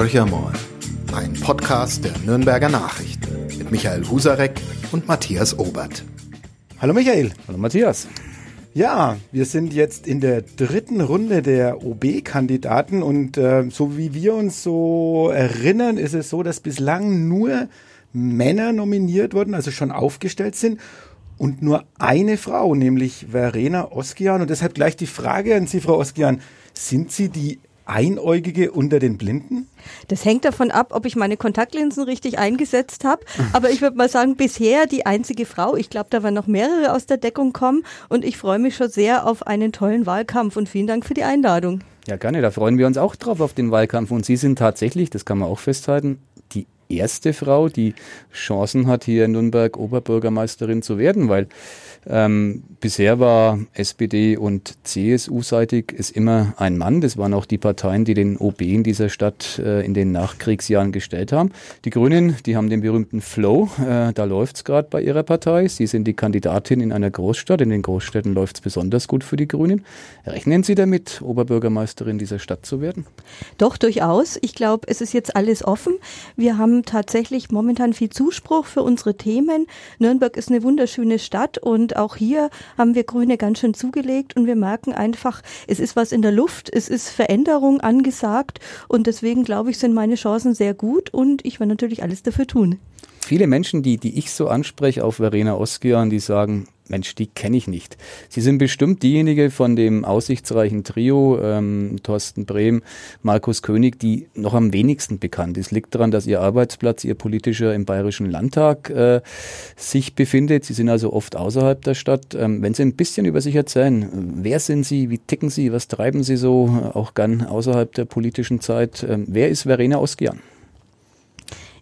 Horcher mal, ein Podcast der Nürnberger Nachrichten mit Michael Husarek und Matthias Obert. Hallo Michael. Hallo Matthias. Ja, wir sind jetzt in der dritten Runde der OB-Kandidaten und äh, so wie wir uns so erinnern, ist es so, dass bislang nur Männer nominiert wurden, also schon aufgestellt sind und nur eine Frau, nämlich Verena Oskian. Und deshalb gleich die Frage an Sie, Frau Oskian. Sind Sie die Einäugige unter den Blinden? Das hängt davon ab, ob ich meine Kontaktlinsen richtig eingesetzt habe. Aber ich würde mal sagen, bisher die einzige Frau. Ich glaube, da werden noch mehrere aus der Deckung kommen. Und ich freue mich schon sehr auf einen tollen Wahlkampf. Und vielen Dank für die Einladung. Ja, gerne. Da freuen wir uns auch drauf auf den Wahlkampf. Und Sie sind tatsächlich, das kann man auch festhalten, die erste Frau, die Chancen hat, hier in Nürnberg Oberbürgermeisterin zu werden, weil ähm, bisher war SPD und CSU-seitig es immer ein Mann. Das waren auch die Parteien, die den OB in dieser Stadt äh, in den Nachkriegsjahren gestellt haben. Die Grünen, die haben den berühmten Flow. Äh, da läuft's gerade bei ihrer Partei. Sie sind die Kandidatin in einer Großstadt. In den Großstädten läuft's besonders gut für die Grünen. Rechnen Sie damit, Oberbürgermeisterin dieser Stadt zu werden? Doch, durchaus. Ich glaube, es ist jetzt alles offen. Wir haben tatsächlich momentan viel Zuspruch für unsere Themen. Nürnberg ist eine wunderschöne Stadt und und auch hier haben wir Grüne ganz schön zugelegt und wir merken einfach, es ist was in der Luft, es ist Veränderung angesagt und deswegen glaube ich, sind meine Chancen sehr gut und ich werde natürlich alles dafür tun. Viele Menschen, die, die ich so anspreche auf Verena Oskian, die sagen, Mensch, die kenne ich nicht. Sie sind bestimmt diejenige von dem aussichtsreichen Trio, ähm, Thorsten Brehm, Markus König, die noch am wenigsten bekannt ist. Liegt daran, dass Ihr Arbeitsplatz, Ihr politischer im Bayerischen Landtag äh, sich befindet. Sie sind also oft außerhalb der Stadt. Ähm, wenn Sie ein bisschen über sich erzählen, wer sind Sie, wie ticken Sie, was treiben Sie so, auch gern außerhalb der politischen Zeit? Ähm, wer ist Verena Oskian?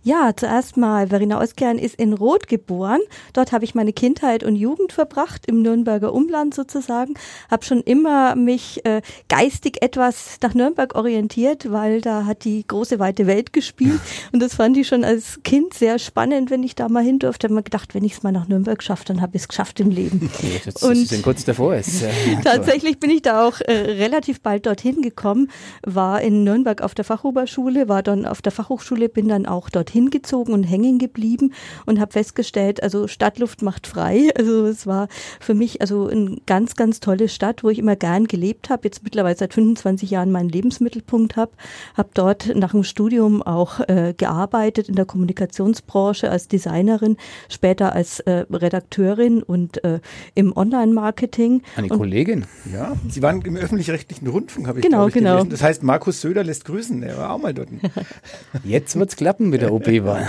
Ja, zuerst mal, Verena Oskern ist in Roth geboren. Dort habe ich meine Kindheit und Jugend verbracht, im Nürnberger Umland sozusagen. Habe schon immer mich äh, geistig etwas nach Nürnberg orientiert, weil da hat die große weite Welt gespielt. Und das fand ich schon als Kind sehr spannend, wenn ich da mal hin durfte. Ich habe mir gedacht, wenn ich es mal nach Nürnberg schaffe, dann habe ich es geschafft im Leben. Ja, und Sie sind kurz davor. Ist, äh, tatsächlich bin ich da auch äh, relativ bald dorthin gekommen, war in Nürnberg auf der Fachoberschule, war dann auf der Fachhochschule, bin dann auch dort dorthin gezogen und hängen geblieben und habe festgestellt, also Stadtluft macht frei. Also es war für mich also eine ganz, ganz tolle Stadt, wo ich immer gern gelebt habe. Jetzt mittlerweile seit 25 Jahren meinen Lebensmittelpunkt habe. Habe dort nach dem Studium auch äh, gearbeitet in der Kommunikationsbranche als Designerin, später als äh, Redakteurin und äh, im Online-Marketing. Eine und Kollegin? Ja, Sie waren im öffentlich-rechtlichen Rundfunk, habe ich, genau, ich genau. gelesen. Das heißt, Markus Söder lässt grüßen. Er war auch mal dort. Jetzt wird's klappen mit der OP-Wahl.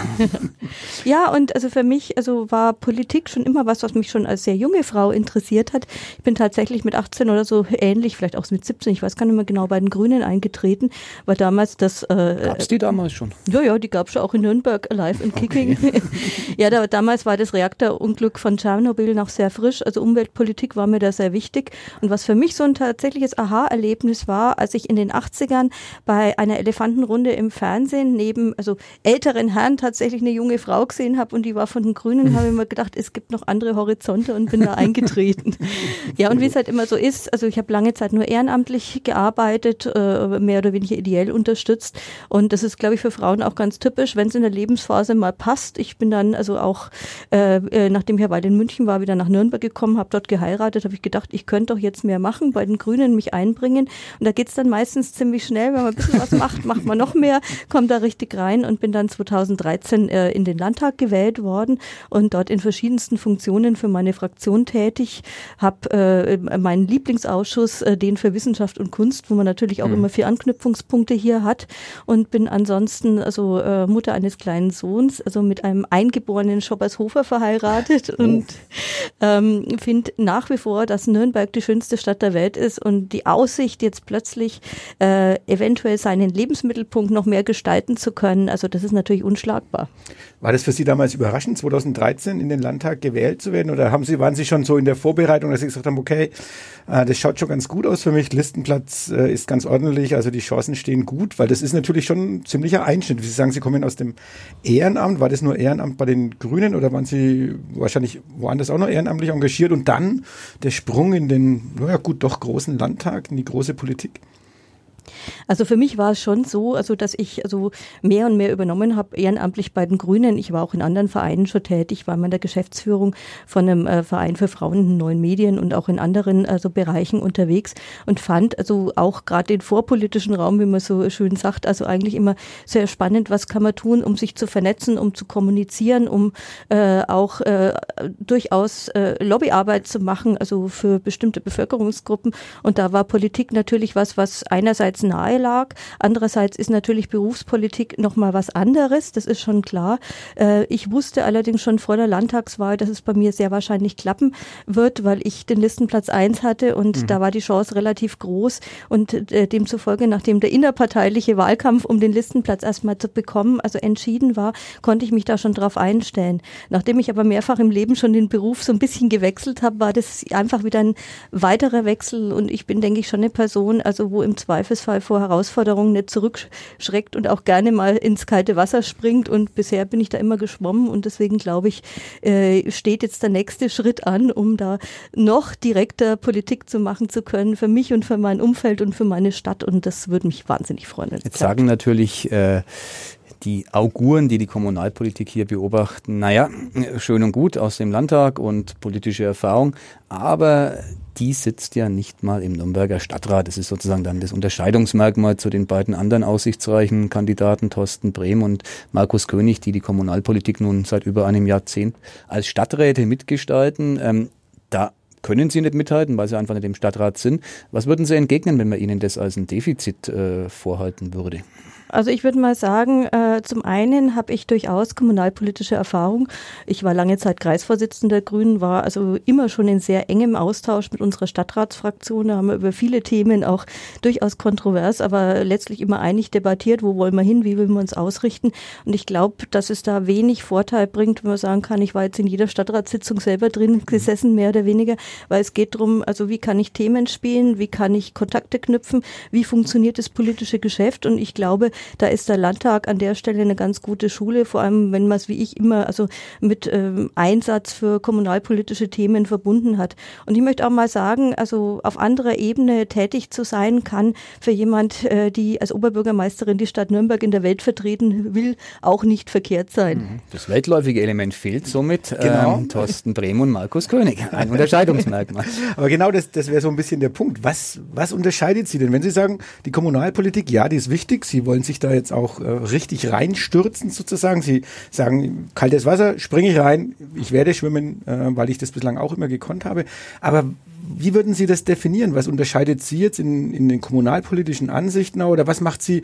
ja, und also für mich also war Politik schon immer was, was mich schon als sehr junge Frau interessiert hat. Ich bin tatsächlich mit 18 oder so ähnlich, vielleicht auch mit 17, ich weiß gar nicht mehr genau, bei den Grünen eingetreten, weil damals das... Äh, Gab's die damals schon? Ja, ja, die gab's schon auch in Nürnberg, Live and Kicking. Okay. ja, da, damals war das Reaktorunglück von Tschernobyl noch sehr frisch, also Umweltpolitik war mir da sehr wichtig. Und was für mich so ein tatsächliches Aha-Erlebnis war, als ich in den 80ern bei einer Elefantenrunde im Fernsehen neben, also ältere älteren Herrn tatsächlich eine junge Frau gesehen habe und die war von den Grünen, habe ich mir gedacht, es gibt noch andere Horizonte und bin da eingetreten. ja, und wie es halt immer so ist, also ich habe lange Zeit nur ehrenamtlich gearbeitet, äh, mehr oder weniger ideell unterstützt und das ist, glaube ich, für Frauen auch ganz typisch, wenn es in der Lebensphase mal passt. Ich bin dann also auch, äh, äh nachdem ich ja bei in München war, wieder nach Nürnberg gekommen, habe dort geheiratet, habe ich gedacht, ich könnte doch jetzt mehr machen, bei den Grünen mich einbringen und da geht es dann meistens ziemlich schnell, wenn man ein bisschen was macht, macht man noch mehr, kommt da richtig rein und bin dann 2013 äh, in den Landtag gewählt worden und dort in verschiedensten Funktionen für meine Fraktion tätig, habe äh, meinen Lieblingsausschuss, äh, den für Wissenschaft und Kunst, wo man natürlich auch mhm. immer vier Anknüpfungspunkte hier hat und bin ansonsten also äh, Mutter eines kleinen Sohns, also mit einem eingeborenen Schoppershofer verheiratet oh. und ähm, finde nach wie vor, dass Nürnberg die schönste Stadt der Welt ist und die Aussicht jetzt plötzlich äh, eventuell seinen Lebensmittelpunkt noch mehr gestalten zu können, also das ist natürlich natürlich unschlagbar. War das für Sie damals überraschend, 2013 in den Landtag gewählt zu werden? Oder haben Sie, waren Sie schon so in der Vorbereitung, dass Sie gesagt haben, okay, äh, das schaut schon ganz gut aus für mich, Listenplatz äh, ist ganz ordentlich, also die Chancen stehen gut, weil das ist natürlich schon ein ziemlicher Einschnitt. Sie sagen, Sie kommen aus dem Ehrenamt. War das nur Ehrenamt bei den Grünen oder waren Sie wahrscheinlich woanders auch noch ehrenamtlich engagiert? Und dann der Sprung in den, naja gut, doch großen Landtag, in die große Politik? Also für mich war es schon so, also dass ich also mehr und mehr übernommen habe, ehrenamtlich bei den Grünen. Ich war auch in anderen Vereinen schon tätig, war in der Geschäftsführung von einem äh, Verein für Frauen in neuen Medien und auch in anderen also Bereichen unterwegs und fand also auch gerade den vorpolitischen Raum, wie man so schön sagt, also eigentlich immer sehr spannend, was kann man tun, um sich zu vernetzen, um zu kommunizieren, um äh, auch äh, durchaus äh, Lobbyarbeit zu machen, also für bestimmte Bevölkerungsgruppen. Und da war Politik natürlich was, was einerseits einerseits nahe lag. Andererseits ist natürlich Berufspolitik nochmal was anderes, das ist schon klar. Äh, ich wusste allerdings schon vor der Landtagswahl, dass es bei mir sehr wahrscheinlich klappen wird, weil ich den Listenplatz eins hatte und mhm. da war die Chance relativ groß und äh, demzufolge, nachdem der innerparteiliche Wahlkampf um den Listenplatz erstmal zu bekommen, also entschieden war, konnte ich mich da schon drauf einstellen. Nachdem ich aber mehrfach im Leben schon den Beruf so ein bisschen gewechselt habe, war das einfach wieder ein weiterer Wechsel und ich bin, denke ich, schon eine Person, also wo im Zweifelsfall Fall vor Herausforderungen nicht zurückschreckt und auch gerne mal ins kalte Wasser springt. Und bisher bin ich da immer geschwommen und deswegen glaube ich, äh, steht jetzt der nächste Schritt an, um da noch direkter Politik zu machen zu können für mich und für mein Umfeld und für meine Stadt. Und das würde mich wahnsinnig freuen. Jetzt sagen natürlich äh, die Auguren, die die Kommunalpolitik hier beobachten, naja, schön und gut aus dem Landtag und politische Erfahrung, aber die sitzt ja nicht mal im Nürnberger Stadtrat. Das ist sozusagen dann das Unterscheidungsmerkmal zu den beiden anderen aussichtsreichen Kandidaten, Thorsten Brehm und Markus König, die die Kommunalpolitik nun seit über einem Jahrzehnt als Stadträte mitgestalten. Ähm, da können sie nicht mithalten, weil sie einfach nicht im Stadtrat sind. Was würden Sie entgegnen, wenn man Ihnen das als ein Defizit äh, vorhalten würde? Also ich würde mal sagen, äh, zum einen habe ich durchaus kommunalpolitische Erfahrung. Ich war lange Zeit Kreisvorsitzender der Grünen, war also immer schon in sehr engem Austausch mit unserer Stadtratsfraktion. Da haben wir über viele Themen auch durchaus kontrovers, aber letztlich immer einig debattiert, wo wollen wir hin, wie wollen wir uns ausrichten. Und ich glaube, dass es da wenig Vorteil bringt, wenn man sagen kann, ich war jetzt in jeder Stadtratssitzung selber drin gesessen, mehr oder weniger, weil es geht darum, also wie kann ich Themen spielen, wie kann ich Kontakte knüpfen, wie funktioniert das politische Geschäft. Und ich glaube, da ist der Landtag an der Stelle eine ganz gute Schule, vor allem wenn man es wie ich immer also mit ähm, Einsatz für kommunalpolitische Themen verbunden hat. Und ich möchte auch mal sagen, also auf anderer Ebene tätig zu sein kann für jemand, äh, die als Oberbürgermeisterin die Stadt Nürnberg in der Welt vertreten will, auch nicht verkehrt sein. Mhm. Das weltläufige Element fehlt somit. Genau. Ähm, Thorsten Brehm und Markus König. Ein Unterscheidungsmerkmal. Aber genau das, das wäre so ein bisschen der Punkt. Was, was unterscheidet Sie denn? Wenn Sie sagen, die Kommunalpolitik, ja, die ist wichtig, Sie wollen sich da jetzt auch äh, richtig reinstürzen sozusagen. Sie sagen, kaltes Wasser, springe ich rein, ich werde schwimmen, äh, weil ich das bislang auch immer gekonnt habe. Aber wie würden Sie das definieren? Was unterscheidet Sie jetzt in, in den kommunalpolitischen Ansichten oder was macht Sie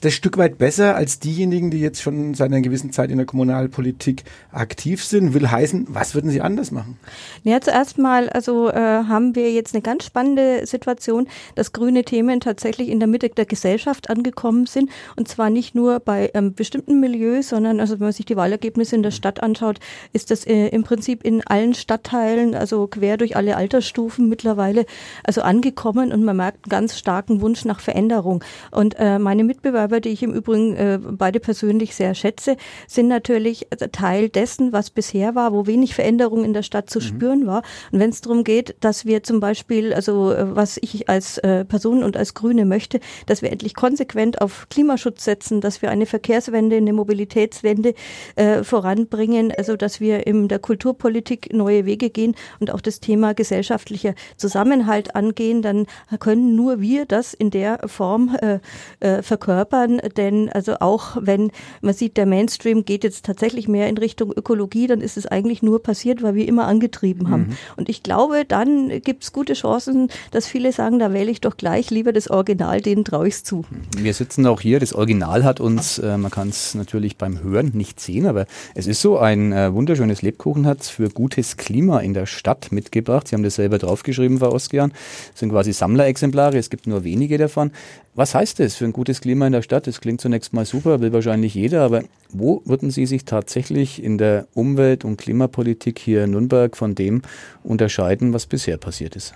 das Stück weit besser als diejenigen, die jetzt schon seit einer gewissen Zeit in der Kommunalpolitik aktiv sind? Will heißen, was würden Sie anders machen? Ja, zuerst mal, also äh, haben wir jetzt eine ganz spannende Situation, dass grüne Themen tatsächlich in der Mitte der Gesellschaft angekommen sind und zwar nicht nur bei ähm, bestimmten Milieus, sondern also wenn man sich die Wahlergebnisse in der Stadt anschaut, ist das äh, im Prinzip in allen Stadtteilen, also quer durch alle Altersstufen mittlerweile also angekommen und man merkt einen ganz starken Wunsch nach Veränderung. Und äh, meine Mitbewerber Mitbewerber, die ich im Übrigen äh, beide persönlich sehr schätze, sind natürlich Teil dessen, was bisher war, wo wenig Veränderung in der Stadt zu mhm. spüren war. Und wenn es darum geht, dass wir zum Beispiel, also äh, was ich als äh, Person und als Grüne möchte, dass wir endlich konsequent auf Klimaschutz setzen, dass wir eine Verkehrswende, eine Mobilitätswende äh, voranbringen, also dass wir in der Kulturpolitik neue Wege gehen und auch das Thema gesellschaftlicher Zusammenhalt angehen, dann können nur wir das in der Form äh, äh, verkörpern verkörpern, denn also auch wenn man sieht, der Mainstream geht jetzt tatsächlich mehr in Richtung Ökologie, dann ist es eigentlich nur passiert, weil wir immer angetrieben haben. Mhm. Und ich glaube, dann gibt es gute Chancen, dass viele sagen, da wähle ich doch gleich lieber das Original, denen traue ich zu. Wir sitzen auch hier, das Original hat uns, äh, man kann es natürlich beim Hören nicht sehen, aber es ist so ein äh, wunderschönes Lebkuchenherz für gutes Klima in der Stadt mitgebracht. Sie haben das selber draufgeschrieben, Frau Oskian. Das sind quasi Sammlerexemplare, es gibt nur wenige davon. Was heißt das für ein gutes Klima in der Stadt? Das klingt zunächst mal super, will wahrscheinlich jeder, aber wo würden Sie sich tatsächlich in der Umwelt- und Klimapolitik hier in Nürnberg von dem unterscheiden, was bisher passiert ist?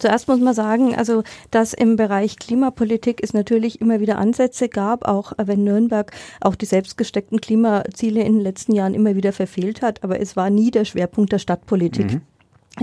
Zuerst muss man sagen, also dass im Bereich Klimapolitik es natürlich immer wieder Ansätze gab, auch wenn Nürnberg auch die selbstgesteckten Klimaziele in den letzten Jahren immer wieder verfehlt hat, aber es war nie der Schwerpunkt der Stadtpolitik. Mhm.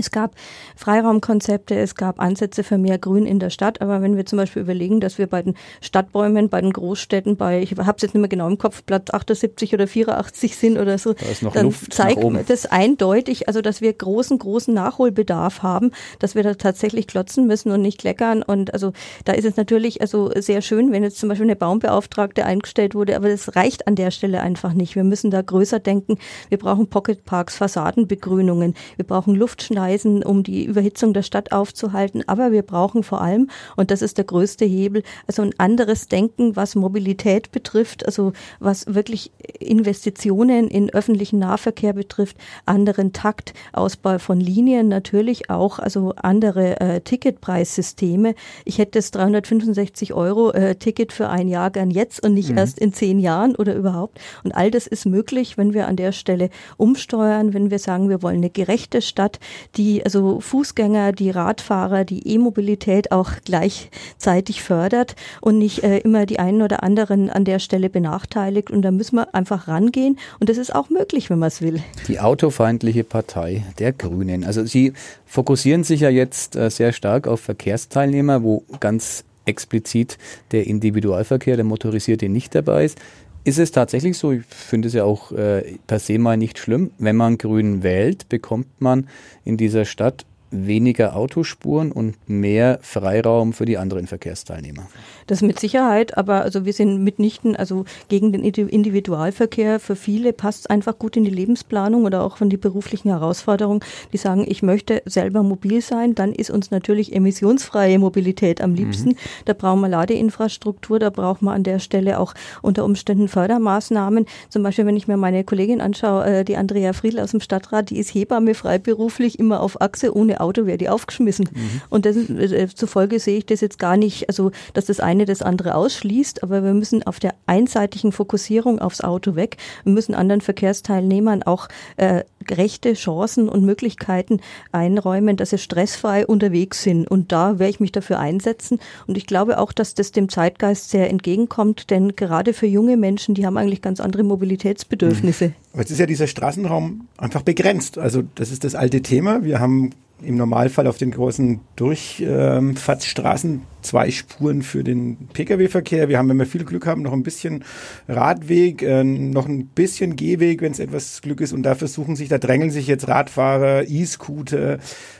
Es gab Freiraumkonzepte, es gab Ansätze für mehr Grün in der Stadt, aber wenn wir zum Beispiel überlegen, dass wir bei den Stadtbäumen, bei den Großstädten, bei, ich habe es jetzt nicht mehr genau im Kopf, Platz 78 oder 84 sind oder so, da dann Luft zeigt das eindeutig, also dass wir großen, großen Nachholbedarf haben, dass wir da tatsächlich klotzen müssen und nicht kleckern. Und also da ist es natürlich also sehr schön, wenn jetzt zum Beispiel eine Baumbeauftragte eingestellt wurde, aber das reicht an der Stelle einfach nicht. Wir müssen da größer denken. Wir brauchen Pocketparks, Fassadenbegrünungen, wir brauchen Luftschneiden Gleisen, um die Überhitzung der Stadt aufzuhalten. Aber wir brauchen vor allem, und das ist der größte Hebel, also ein anderes Denken, was Mobilität betrifft, also was wirklich Investitionen in öffentlichen Nahverkehr betrifft, anderen Takt, Ausbau von Linien natürlich auch, also andere äh, Ticketpreissysteme. Ich hätte das 365 Euro äh, Ticket für ein Jahr gern jetzt und nicht mhm. erst in zehn Jahren oder überhaupt. Und all das ist möglich, wenn wir an der Stelle umsteuern, wenn wir sagen, wir wollen eine gerechte Stadt, die also Fußgänger, die Radfahrer, die E-Mobilität auch gleichzeitig fördert und nicht äh, immer die einen oder anderen an der Stelle benachteiligt. Und da müssen wir einfach rangehen. Und das ist auch möglich, wenn man es will. Die autofeindliche Partei der Grünen. Also Sie fokussieren sich ja jetzt äh, sehr stark auf Verkehrsteilnehmer, wo ganz explizit der Individualverkehr, der motorisierte nicht dabei ist. Ist es tatsächlich so, ich finde es ja auch äh, per se mal nicht schlimm, wenn man Grün wählt, bekommt man in dieser Stadt weniger Autospuren und mehr Freiraum für die anderen Verkehrsteilnehmer. Das mit Sicherheit, aber also wir sind mitnichten also gegen den Individualverkehr. Für viele passt einfach gut in die Lebensplanung oder auch von die beruflichen Herausforderungen, die sagen, ich möchte selber mobil sein, dann ist uns natürlich emissionsfreie Mobilität am liebsten. Mhm. Da brauchen wir Ladeinfrastruktur, da braucht man an der Stelle auch unter Umständen Fördermaßnahmen. Zum Beispiel, wenn ich mir meine Kollegin anschaue, äh, die Andrea Friedl aus dem Stadtrat, die ist Hebamme freiberuflich, immer auf Achse, ohne Auto wäre die aufgeschmissen. Mhm. Und das, äh, zufolge sehe ich das jetzt gar nicht, also dass das eine das andere ausschließt, aber wir müssen auf der einseitigen Fokussierung aufs Auto weg. Wir müssen anderen Verkehrsteilnehmern auch äh, gerechte Chancen und Möglichkeiten einräumen, dass sie stressfrei unterwegs sind. Und da werde ich mich dafür einsetzen. Und ich glaube auch, dass das dem Zeitgeist sehr entgegenkommt, denn gerade für junge Menschen, die haben eigentlich ganz andere Mobilitätsbedürfnisse. Mhm. Aber jetzt ist ja dieser Straßenraum einfach begrenzt. Also das ist das alte Thema. Wir haben im Normalfall auf den großen Durchfahrtsstraßen zwei Spuren für den Pkw-Verkehr. Wir haben, wenn wir viel Glück haben, noch ein bisschen Radweg, äh, noch ein bisschen Gehweg, wenn es etwas Glück ist. Und da versuchen sich, da drängeln sich jetzt Radfahrer, E-Scooter,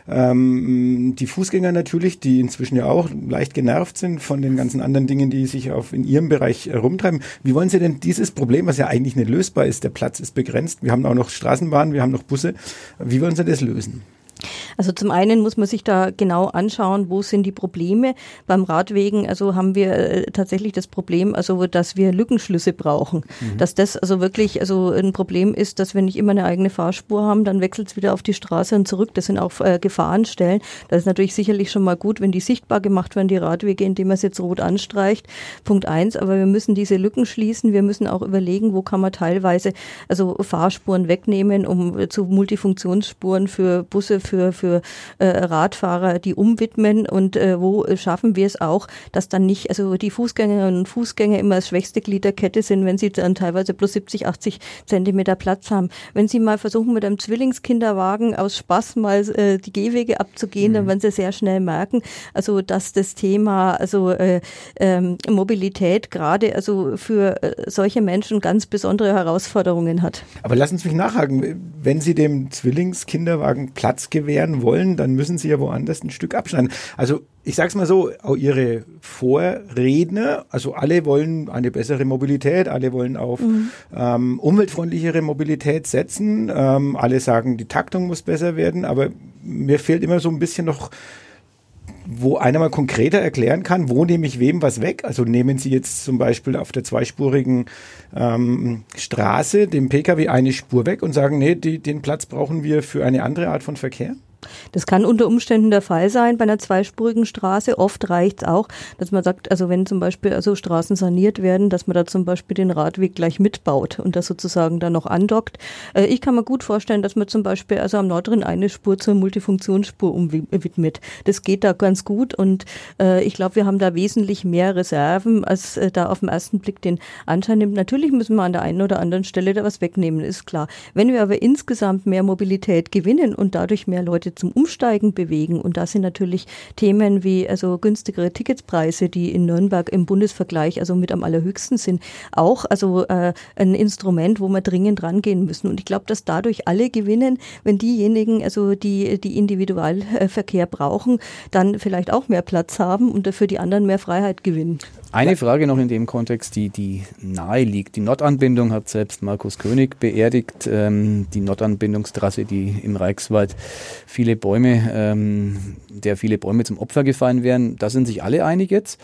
ähm, die Fußgänger natürlich, die inzwischen ja auch leicht genervt sind von den ganzen anderen Dingen, die sich auf in ihrem Bereich rumtreiben. Wie wollen Sie denn dieses Problem, was ja eigentlich nicht lösbar ist, der Platz ist begrenzt, wir haben auch noch Straßenbahnen, wir haben noch Busse, wie wollen Sie das lösen? Also zum einen muss man sich da genau anschauen, wo sind die Probleme. Beim Radwegen, also haben wir äh, tatsächlich das Problem, also dass wir Lückenschlüsse brauchen. Mhm. Dass das also wirklich also ein Problem ist, dass wir nicht immer eine eigene Fahrspur haben, dann wechselt es wieder auf die Straße und zurück. Das sind auch äh, Gefahrenstellen. Das ist natürlich sicherlich schon mal gut, wenn die sichtbar gemacht werden, die Radwege, indem man es jetzt rot anstreicht. Punkt eins. Aber wir müssen diese Lücken schließen. Wir müssen auch überlegen, wo kann man teilweise also Fahrspuren wegnehmen, um äh, zu Multifunktionsspuren für Busse, für, für äh, Radfahrer, die umwidmen und äh, wo schaffen wir es auch, dass dann nicht, also die Fußgängerinnen und Fußgänger immer das schwächste Glied der Kette sind, wenn sie dann teilweise plus 70, 80 Zentimeter Platz haben. Wenn sie mal versuchen, mit einem Zwillingskinderwagen aus Spaß mal äh, die Gehwege abzugehen, mhm. dann werden sie sehr schnell merken, also dass das Thema, also äh, ähm, Mobilität gerade also für äh, solche Menschen ganz besondere Herausforderungen hat. Aber lassen Sie mich nachhaken, wenn Sie dem Zwillingskinderwagen Platz geben, gewähren wollen, dann müssen sie ja woanders ein Stück abschneiden. Also ich sage es mal so, auch ihre Vorredner, also alle wollen eine bessere Mobilität, alle wollen auf mhm. ähm, umweltfreundlichere Mobilität setzen, ähm, alle sagen, die Taktung muss besser werden, aber mir fehlt immer so ein bisschen noch wo einer mal konkreter erklären kann, wo nehme ich wem was weg. Also nehmen Sie jetzt zum Beispiel auf der zweispurigen ähm, Straße dem Pkw eine Spur weg und sagen, nee, die, den Platz brauchen wir für eine andere Art von Verkehr? Das kann unter Umständen der Fall sein bei einer zweispurigen Straße. Oft reicht es auch, dass man sagt, also wenn zum Beispiel also Straßen saniert werden, dass man da zum Beispiel den Radweg gleich mitbaut und das sozusagen dann noch andockt. Äh, ich kann mir gut vorstellen, dass man zum Beispiel also am Nordrhein eine Spur zur Multifunktionsspur umwidmet. Das geht da ganz gut und äh, ich glaube, wir haben da wesentlich mehr Reserven, als äh, da auf den ersten Blick den Anschein nimmt. Natürlich müssen wir an der einen oder anderen Stelle da was wegnehmen, ist klar. Wenn wir aber insgesamt mehr Mobilität gewinnen und dadurch mehr Leute Leute zum Umsteigen bewegen. Und da sind natürlich Themen wie also günstigere Ticketspreise, die in Nürnberg im Bundesvergleich also mit am allerhöchsten sind, auch also äh, ein Instrument, wo wir dringend rangehen müssen. Und ich glaube, dass dadurch alle gewinnen, wenn diejenigen, also die die Individualverkehr brauchen, dann vielleicht auch mehr Platz haben und dafür die anderen mehr Freiheit gewinnen. Eine Frage noch in dem Kontext, die, die nahe liegt. Die Nordanbindung hat selbst Markus König beerdigt. Ähm, die Nordanbindungstrasse, die im Reichswald viele Bäume, ähm, der viele Bäume zum Opfer gefallen wären. Da sind sich alle einig jetzt.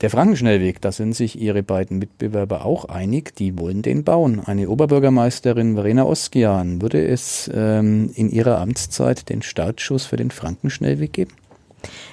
Der Frankenschnellweg, da sind sich ihre beiden Mitbewerber auch einig, die wollen den bauen. Eine Oberbürgermeisterin Verena Oskian, würde es ähm, in ihrer Amtszeit den Startschuss für den Frankenschnellweg geben?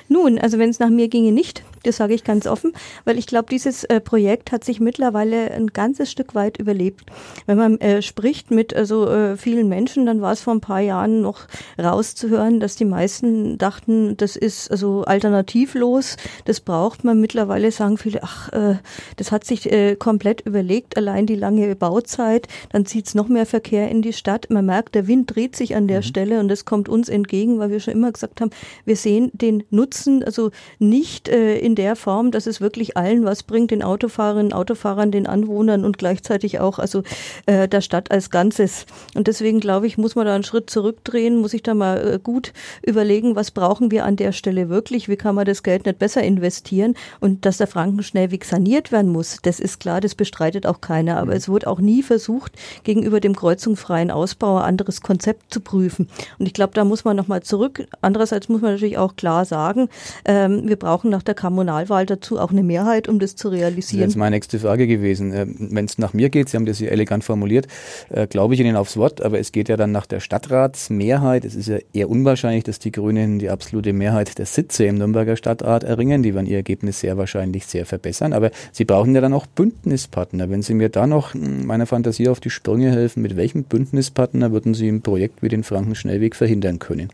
Nun, also wenn es nach mir ginge nicht, das sage ich ganz offen, weil ich glaube, dieses äh, Projekt hat sich mittlerweile ein ganzes Stück weit überlebt. Wenn man äh, spricht mit also äh, vielen Menschen, dann war es vor ein paar Jahren noch rauszuhören, dass die meisten dachten, das ist also alternativlos, das braucht man. Mittlerweile sagen viele, ach, äh, das hat sich äh, komplett überlegt, allein die lange Bauzeit, dann zieht es noch mehr Verkehr in die Stadt. Man merkt, der Wind dreht sich an der mhm. Stelle und das kommt uns entgegen, weil wir schon immer gesagt haben, wir sehen den Nutzen also nicht äh, in der Form, dass es wirklich allen was bringt, den Autofahrerinnen, Autofahrern, den Anwohnern und gleichzeitig auch also äh, der Stadt als Ganzes. Und deswegen glaube ich, muss man da einen Schritt zurückdrehen, muss ich da mal äh, gut überlegen, was brauchen wir an der Stelle wirklich, wie kann man das Geld nicht besser investieren und dass der Frankenschnellweg saniert werden muss, das ist klar, das bestreitet auch keiner, aber mhm. es wurde auch nie versucht, gegenüber dem kreuzungsfreien Ausbau ein anderes Konzept zu prüfen. Und ich glaube, da muss man nochmal zurück. Andererseits muss man natürlich auch klar sagen, ähm, wir brauchen nach der Kommunal Kommunalwahl dazu auch eine Mehrheit, um das zu realisieren? Das ist meine nächste Frage gewesen. Äh, Wenn es nach mir geht, Sie haben das hier elegant formuliert, äh, glaube ich Ihnen aufs Wort, aber es geht ja dann nach der Stadtratsmehrheit. Es ist ja eher unwahrscheinlich, dass die Grünen die absolute Mehrheit der Sitze im Nürnberger Stadtrat erringen. Die werden ihr Ergebnis sehr wahrscheinlich sehr verbessern. Aber Sie brauchen ja dann auch Bündnispartner. Wenn Sie mir da noch hm, meiner Fantasie auf die Sprünge helfen, mit welchem Bündnispartner würden Sie ein Projekt wie den Frankenschnellweg verhindern können?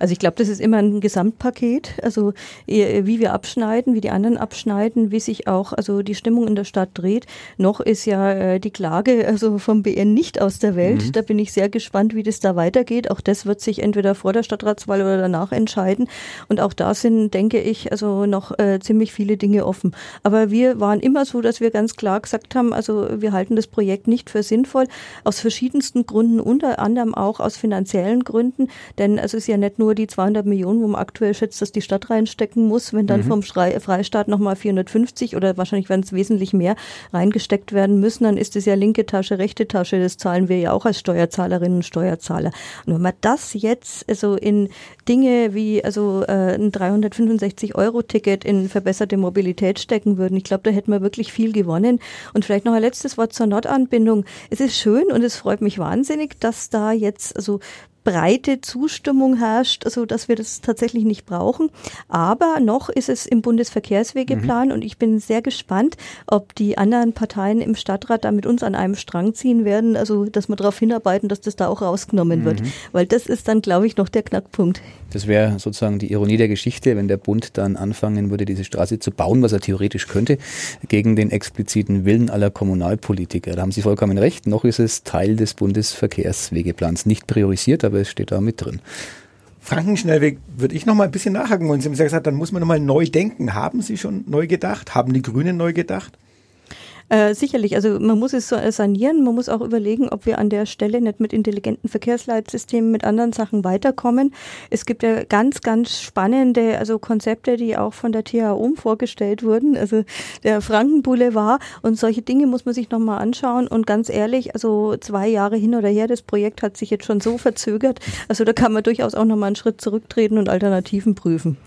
Also ich glaube, das ist immer ein Gesamtpaket. Also wie wir abschneiden, wie die anderen abschneiden, wie sich auch also die Stimmung in der Stadt dreht. Noch ist ja äh, die Klage also vom BN nicht aus der Welt. Mhm. Da bin ich sehr gespannt, wie das da weitergeht. Auch das wird sich entweder vor der Stadtratswahl oder danach entscheiden. Und auch da sind, denke ich, also noch äh, ziemlich viele Dinge offen. Aber wir waren immer so, dass wir ganz klar gesagt haben, also wir halten das Projekt nicht für sinnvoll, aus verschiedensten Gründen, unter anderem auch aus finanziellen Gründen. Denn es ist ja nicht nur die 200 Millionen, wo man aktuell schätzt, dass die Stadt reinstecken muss, wenn dann mhm. vom Schrei Freistaat nochmal 450 oder wahrscheinlich werden es wesentlich mehr reingesteckt werden müssen, dann ist es ja linke Tasche, rechte Tasche, das zahlen wir ja auch als Steuerzahlerinnen und Steuerzahler. Und wenn man das jetzt also in Dinge wie also äh, ein 365 Euro Ticket in verbesserte Mobilität stecken würden, ich glaube, da hätten wir wirklich viel gewonnen. Und vielleicht noch ein letztes Wort zur Nordanbindung. Es ist schön und es freut mich wahnsinnig, dass da jetzt also breite Zustimmung herrscht, also dass wir das tatsächlich nicht brauchen. Aber noch ist es im Bundesverkehrswegeplan mhm. und ich bin sehr gespannt, ob die anderen Parteien im Stadtrat da mit uns an einem Strang ziehen werden, also dass wir darauf hinarbeiten, dass das da auch rausgenommen mhm. wird. Weil das ist dann, glaube ich, noch der Knackpunkt. Das wäre sozusagen die Ironie der Geschichte, wenn der Bund dann anfangen würde, diese Straße zu bauen, was er theoretisch könnte, gegen den expliziten Willen aller Kommunalpolitiker. Da haben Sie vollkommen recht. Noch ist es Teil des Bundesverkehrswegeplans. Nicht priorisiert, aber es steht da mit drin. Frankenschnellweg würde ich noch mal ein bisschen nachhaken wollen. Sie haben gesagt, dann muss man noch mal neu denken. Haben Sie schon neu gedacht? Haben die Grünen neu gedacht? Äh, sicherlich, also man muss es sanieren, man muss auch überlegen, ob wir an der Stelle nicht mit intelligenten Verkehrsleitsystemen, mit anderen Sachen weiterkommen. Es gibt ja ganz, ganz spannende also Konzepte, die auch von der THUM vorgestellt wurden, also der Frankenboulevard. Und solche Dinge muss man sich nochmal anschauen. Und ganz ehrlich, also zwei Jahre hin oder her, das Projekt hat sich jetzt schon so verzögert, also da kann man durchaus auch nochmal einen Schritt zurücktreten und Alternativen prüfen.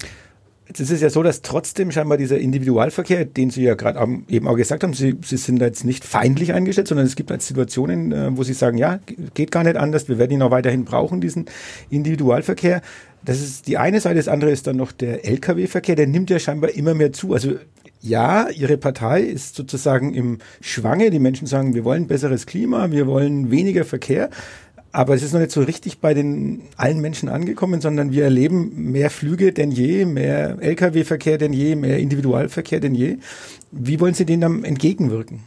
Jetzt ist es ja so, dass trotzdem scheinbar dieser Individualverkehr, den Sie ja gerade eben auch gesagt haben, Sie, Sie sind da jetzt nicht feindlich eingestellt, sondern es gibt halt Situationen, äh, wo Sie sagen, ja, geht gar nicht anders, wir werden ihn auch weiterhin brauchen, diesen Individualverkehr. Das ist die eine Seite, das andere ist dann noch der Lkw-Verkehr, der nimmt ja scheinbar immer mehr zu. Also ja, Ihre Partei ist sozusagen im Schwange. Die Menschen sagen, wir wollen besseres Klima, wir wollen weniger Verkehr. Aber es ist noch nicht so richtig bei den allen Menschen angekommen, sondern wir erleben mehr Flüge denn je, mehr Lkw-Verkehr denn je, mehr Individualverkehr denn je. Wie wollen Sie denen dann entgegenwirken?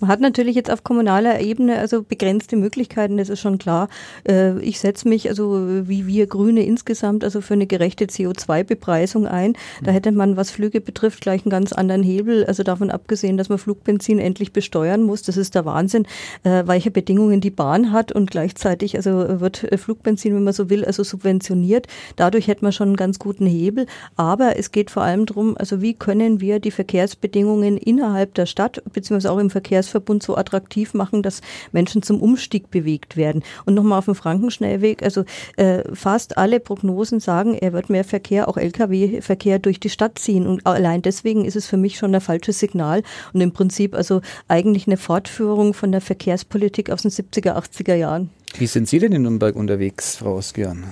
Man hat natürlich jetzt auf kommunaler Ebene also begrenzte Möglichkeiten, das ist schon klar. Äh, ich setze mich also wie wir Grüne insgesamt also für eine gerechte CO2-Bepreisung ein. Da hätte man, was Flüge betrifft, gleich einen ganz anderen Hebel. Also davon abgesehen, dass man Flugbenzin endlich besteuern muss. Das ist der Wahnsinn, äh, welche Bedingungen die Bahn hat und gleichzeitig also wird Flugbenzin, wenn man so will, also subventioniert. Dadurch hätte man schon einen ganz guten Hebel. Aber es geht vor allem darum, also wie können wir die Verkehrsbedingungen innerhalb der Stadt beziehungsweise auch im Verkehrsverbund so attraktiv machen, dass Menschen zum Umstieg bewegt werden. Und nochmal auf dem Frankenschnellweg, also äh, fast alle Prognosen sagen, er wird mehr Verkehr, auch Lkw-Verkehr durch die Stadt ziehen. Und allein deswegen ist es für mich schon ein falsches Signal und im Prinzip also eigentlich eine Fortführung von der Verkehrspolitik aus den 70er, 80er Jahren. Wie sind Sie denn in Nürnberg unterwegs, Frau Oskian?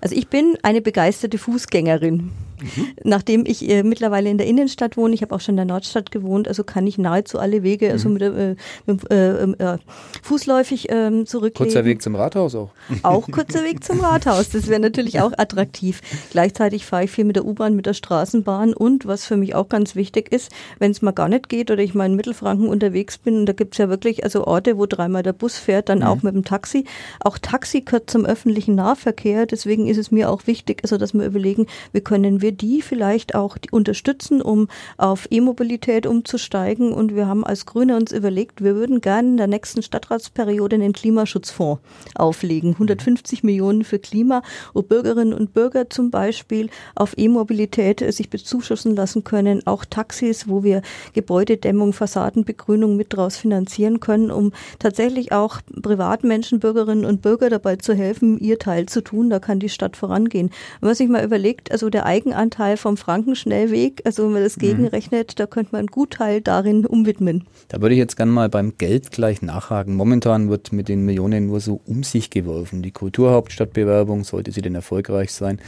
Also ich bin eine begeisterte Fußgängerin. Mhm. Nachdem ich äh, mittlerweile in der Innenstadt wohne, ich habe auch schon in der Nordstadt gewohnt, also kann ich nahezu alle Wege also mhm. mit, äh, mit äh, äh, fußläufig ähm, zurücklegen. Kurzer Weg zum Rathaus auch. Auch kurzer Weg zum Rathaus, das wäre natürlich auch attraktiv. Gleichzeitig fahre ich viel mit der U-Bahn, mit der Straßenbahn und was für mich auch ganz wichtig ist, wenn es mal gar nicht geht oder ich mal in Mittelfranken unterwegs bin, und da gibt es ja wirklich also Orte, wo dreimal der Bus fährt, dann mhm. auch mit dem Taxi. Auch Taxi gehört zum öffentlichen Nahverkehr, deswegen ist es mir auch wichtig, also dass wir überlegen, wie können wir die vielleicht auch unterstützen, um auf E-Mobilität umzusteigen. Und wir haben als Grüne uns überlegt, wir würden gerne in der nächsten Stadtratsperiode einen Klimaschutzfonds auflegen. 150 Millionen für Klima, wo Bürgerinnen und Bürger zum Beispiel auf E-Mobilität sich bezuschussen lassen können. Auch Taxis, wo wir Gebäudedämmung, Fassadenbegrünung mit draus finanzieren können, um tatsächlich auch Privatmenschen, Bürgerinnen und Bürger dabei zu helfen, ihr Teil zu tun. Da kann die Stadt vorangehen. Wenn man sich mal überlegt, also der Eigenanteil vom Frankenschnellweg, also wenn man das mhm. gegenrechnet, mhm. da könnte man einen Gutteil darin umwidmen. Da würde ich jetzt gerne mal beim Geld gleich nachhaken. Momentan wird mit den Millionen nur so um sich geworfen. Die Kulturhauptstadtbewerbung, sollte sie denn erfolgreich sein,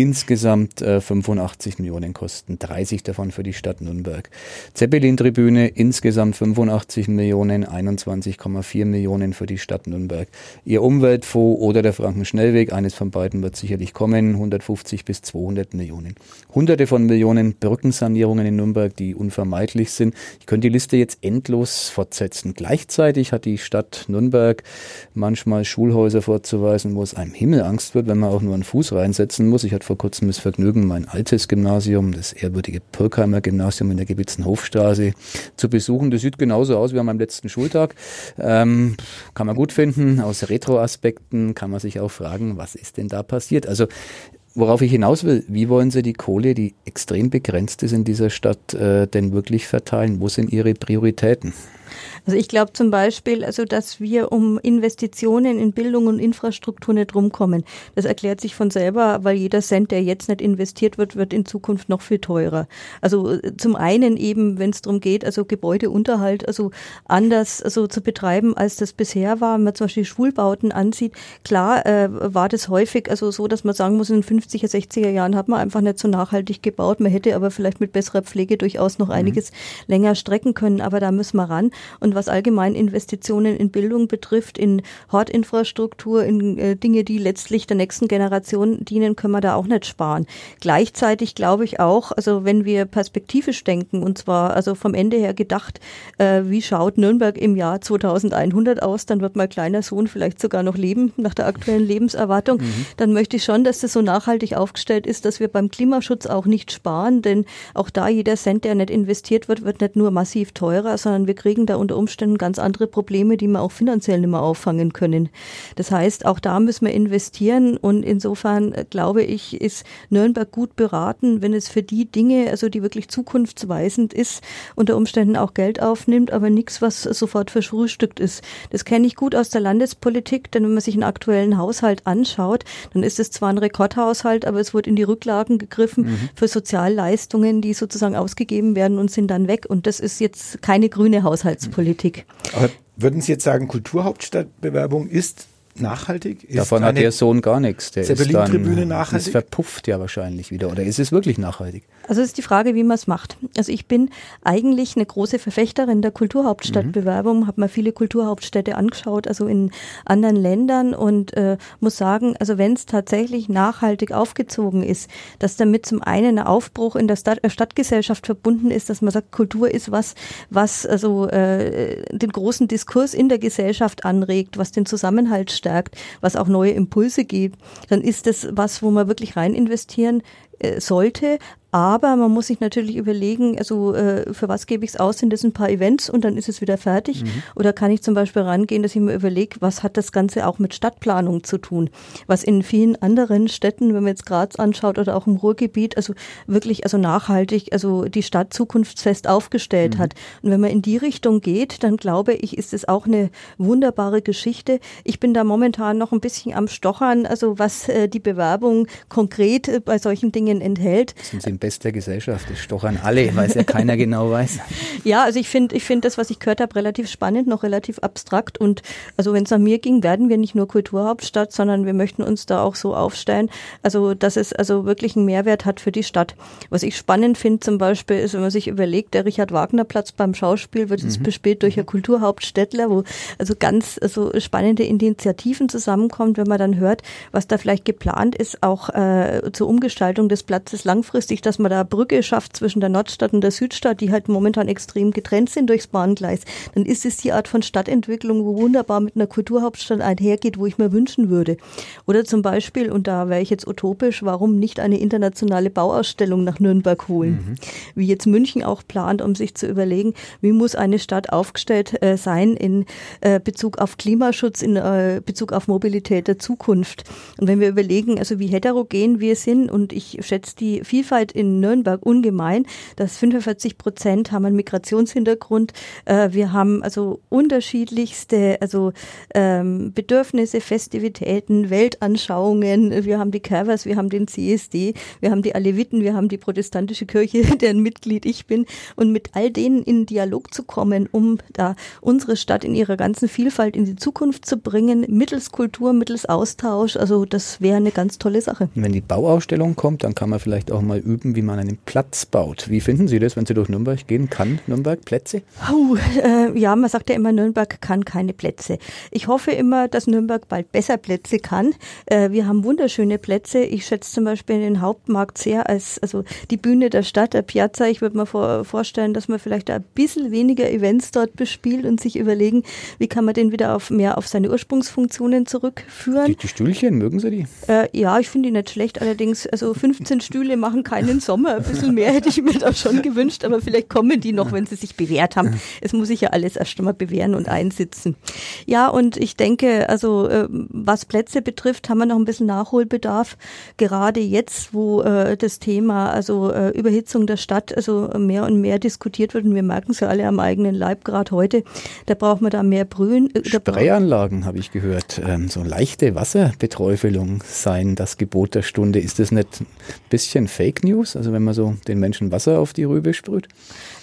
insgesamt äh, 85 Millionen kosten, 30 davon für die Stadt Nürnberg. Zeppelin-Tribüne insgesamt 85 Millionen, 21,4 Millionen für die Stadt Nürnberg. Ihr Umweltfonds oder der Frankenschnellweg, eines von beiden wird sicherlich kommen, 150 bis 200 Millionen. Hunderte von Millionen Brückensanierungen in Nürnberg, die unvermeidlich sind. Ich könnte die Liste jetzt endlos fortsetzen. Gleichzeitig hat die Stadt Nürnberg manchmal Schulhäuser vorzuweisen, wo es einem Himmelangst wird, wenn man auch nur einen Fuß reinsetzen muss. Ich hatte vor kurzem das Vergnügen, mein altes Gymnasium, das ehrwürdige Pirkheimer Gymnasium in der Gebitzenhofstraße, zu besuchen. Das sieht genauso aus wie an meinem letzten Schultag. Ähm, kann man gut finden. Aus Retro-Aspekten kann man sich auch fragen, was ist denn da passiert? Also Worauf ich hinaus will, wie wollen Sie die Kohle, die extrem begrenzt ist in dieser Stadt, äh, denn wirklich verteilen? Wo sind Ihre Prioritäten? Also ich glaube zum Beispiel, also dass wir um Investitionen in Bildung und Infrastruktur nicht rumkommen. Das erklärt sich von selber, weil jeder Cent, der jetzt nicht investiert wird, wird in Zukunft noch viel teurer. Also äh, zum einen eben, wenn es darum geht, also Gebäudeunterhalt also anders also zu betreiben, als das bisher war. Wenn man zum Beispiel Schulbauten ansieht, klar äh, war das häufig also so, dass man sagen muss, in den 50er, 60er Jahren hat man einfach nicht so nachhaltig gebaut. Man hätte aber vielleicht mit besserer Pflege durchaus noch mhm. einiges mhm. länger strecken können, aber da müssen wir ran. Und was allgemein Investitionen in Bildung betrifft, in Hortinfrastruktur, in äh, Dinge, die letztlich der nächsten Generation dienen, können wir da auch nicht sparen. Gleichzeitig glaube ich auch, also wenn wir perspektivisch denken, und zwar also vom Ende her gedacht, äh, wie schaut Nürnberg im Jahr 2100 aus, dann wird mein kleiner Sohn vielleicht sogar noch leben nach der aktuellen Lebenserwartung, mhm. dann möchte ich schon, dass das so nachhaltig aufgestellt ist, dass wir beim Klimaschutz auch nicht sparen, denn auch da jeder Cent, der nicht investiert wird, wird nicht nur massiv teurer, sondern wir kriegen da unter Umständen ganz andere Probleme, die wir auch finanziell nicht mehr auffangen können. Das heißt, auch da müssen wir investieren und insofern äh, glaube ich, ist Nürnberg gut beraten, wenn es für die Dinge, also die wirklich zukunftsweisend ist, unter Umständen auch Geld aufnimmt, aber nichts, was sofort verschrühstückt ist. Das kenne ich gut aus der Landespolitik, denn wenn man sich einen aktuellen Haushalt anschaut, dann ist es zwar ein Rekordhaushalt, aber es wurde in die Rücklagen gegriffen mhm. für Sozialleistungen, die sozusagen ausgegeben werden und sind dann weg. Und das ist jetzt keine grüne Haushaltspolitik. Aber würden Sie jetzt sagen, Kulturhauptstadtbewerbung ist nachhaltig? Ist Davon hat der Sohn gar nichts. Der Zeppelin-Tribüne nachhaltig? Ist verpufft ja wahrscheinlich wieder. Oder ist es wirklich nachhaltig? Also ist die Frage, wie man es macht. Also ich bin eigentlich eine große Verfechterin der Kulturhauptstadtbewerbung, mhm. habe mir viele Kulturhauptstädte angeschaut, also in anderen Ländern und äh, muss sagen, also wenn es tatsächlich nachhaltig aufgezogen ist, dass damit zum einen ein Aufbruch in der Stadt, äh, Stadtgesellschaft verbunden ist, dass man sagt, Kultur ist was, was also äh, den großen Diskurs in der Gesellschaft anregt, was den Zusammenhalt stärkt, was auch neue Impulse gibt, dann ist das was, wo man wirklich rein investieren sollte, aber man muss sich natürlich überlegen, also äh, für was gebe ich es aus? Sind das ein paar Events und dann ist es wieder fertig? Mhm. Oder kann ich zum Beispiel rangehen, dass ich mir überlege, was hat das Ganze auch mit Stadtplanung zu tun? Was in vielen anderen Städten, wenn man jetzt Graz anschaut oder auch im Ruhrgebiet, also wirklich also nachhaltig, also die Stadt zukunftsfest aufgestellt mhm. hat. Und wenn man in die Richtung geht, dann glaube ich, ist es auch eine wunderbare Geschichte. Ich bin da momentan noch ein bisschen am Stochern, also was äh, die Bewerbung konkret äh, bei solchen Dingen enthält. Sind Sie bester Gesellschaft. Das stochern alle, weil es ja keiner genau weiß. Ja, also ich finde ich finde das, was ich gehört habe, relativ spannend, noch relativ abstrakt. Und also wenn es an mir ging, werden wir nicht nur Kulturhauptstadt, sondern wir möchten uns da auch so aufstellen, also dass es also wirklich einen Mehrwert hat für die Stadt. Was ich spannend finde zum Beispiel ist, wenn man sich überlegt, der Richard Wagner Platz beim Schauspiel wird jetzt mhm. bespielt durch ein Kulturhauptstädtler, wo also ganz also spannende Initiativen zusammenkommt, wenn man dann hört, was da vielleicht geplant ist, auch äh, zur Umgestaltung des Platzes langfristig, dass man da Brücke schafft zwischen der Nordstadt und der Südstadt, die halt momentan extrem getrennt sind durchs Bahngleis, dann ist es die Art von Stadtentwicklung, wo wunderbar mit einer Kulturhauptstadt einhergeht, wo ich mir wünschen würde. Oder zum Beispiel, und da wäre ich jetzt utopisch, warum nicht eine internationale Bauausstellung nach Nürnberg holen? Mhm. Wie jetzt München auch plant, um sich zu überlegen, wie muss eine Stadt aufgestellt äh, sein in äh, Bezug auf Klimaschutz, in äh, Bezug auf Mobilität der Zukunft. Und wenn wir überlegen, also wie heterogen wir sind, und ich schätze die Vielfalt in Nürnberg ungemein. Das 45 Prozent haben einen Migrationshintergrund. Äh, wir haben also unterschiedlichste also ähm, Bedürfnisse, Festivitäten, Weltanschauungen. Wir haben die Kervers, wir haben den CSD, wir haben die Aleviten, wir haben die protestantische Kirche, deren Mitglied ich bin. Und mit all denen in Dialog zu kommen, um da unsere Stadt in ihrer ganzen Vielfalt in die Zukunft zu bringen, mittels Kultur, mittels Austausch. Also das wäre eine ganz tolle Sache. Wenn die Bauausstellung kommt, dann kann man vielleicht auch mal üben, wie man einen Platz baut. Wie finden Sie das, wenn Sie durch Nürnberg gehen? Kann Nürnberg Plätze? Oh, äh, ja, man sagt ja immer, Nürnberg kann keine Plätze. Ich hoffe immer, dass Nürnberg bald besser Plätze kann. Äh, wir haben wunderschöne Plätze. Ich schätze zum Beispiel den Hauptmarkt sehr als also die Bühne der Stadt, der Piazza. Ich würde mir vor, vorstellen, dass man vielleicht ein bisschen weniger Events dort bespielt und sich überlegen, wie kann man den wieder auf mehr auf seine Ursprungsfunktionen zurückführen. Die, die Stühlchen, mögen Sie die? Äh, ja, ich finde die nicht schlecht. Allerdings, also 15 Stühle machen keinen Sommer. Ein bisschen mehr hätte ich mir da schon gewünscht, aber vielleicht kommen die noch, wenn sie sich bewährt haben. Es muss sich ja alles erst einmal bewähren und einsitzen. Ja, und ich denke, also äh, was Plätze betrifft, haben wir noch ein bisschen Nachholbedarf. Gerade jetzt, wo äh, das Thema also äh, Überhitzung der Stadt also mehr und mehr diskutiert wird und wir merken es ja alle am eigenen Leib gerade heute, da braucht man da mehr Brühen. Sprayanlagen habe ich gehört, ähm, so leichte Wasserbeträufelung seien das Gebot der Stunde. Ist das nicht bisschen Fake News? Also wenn man so den Menschen Wasser auf die Rübe sprüht?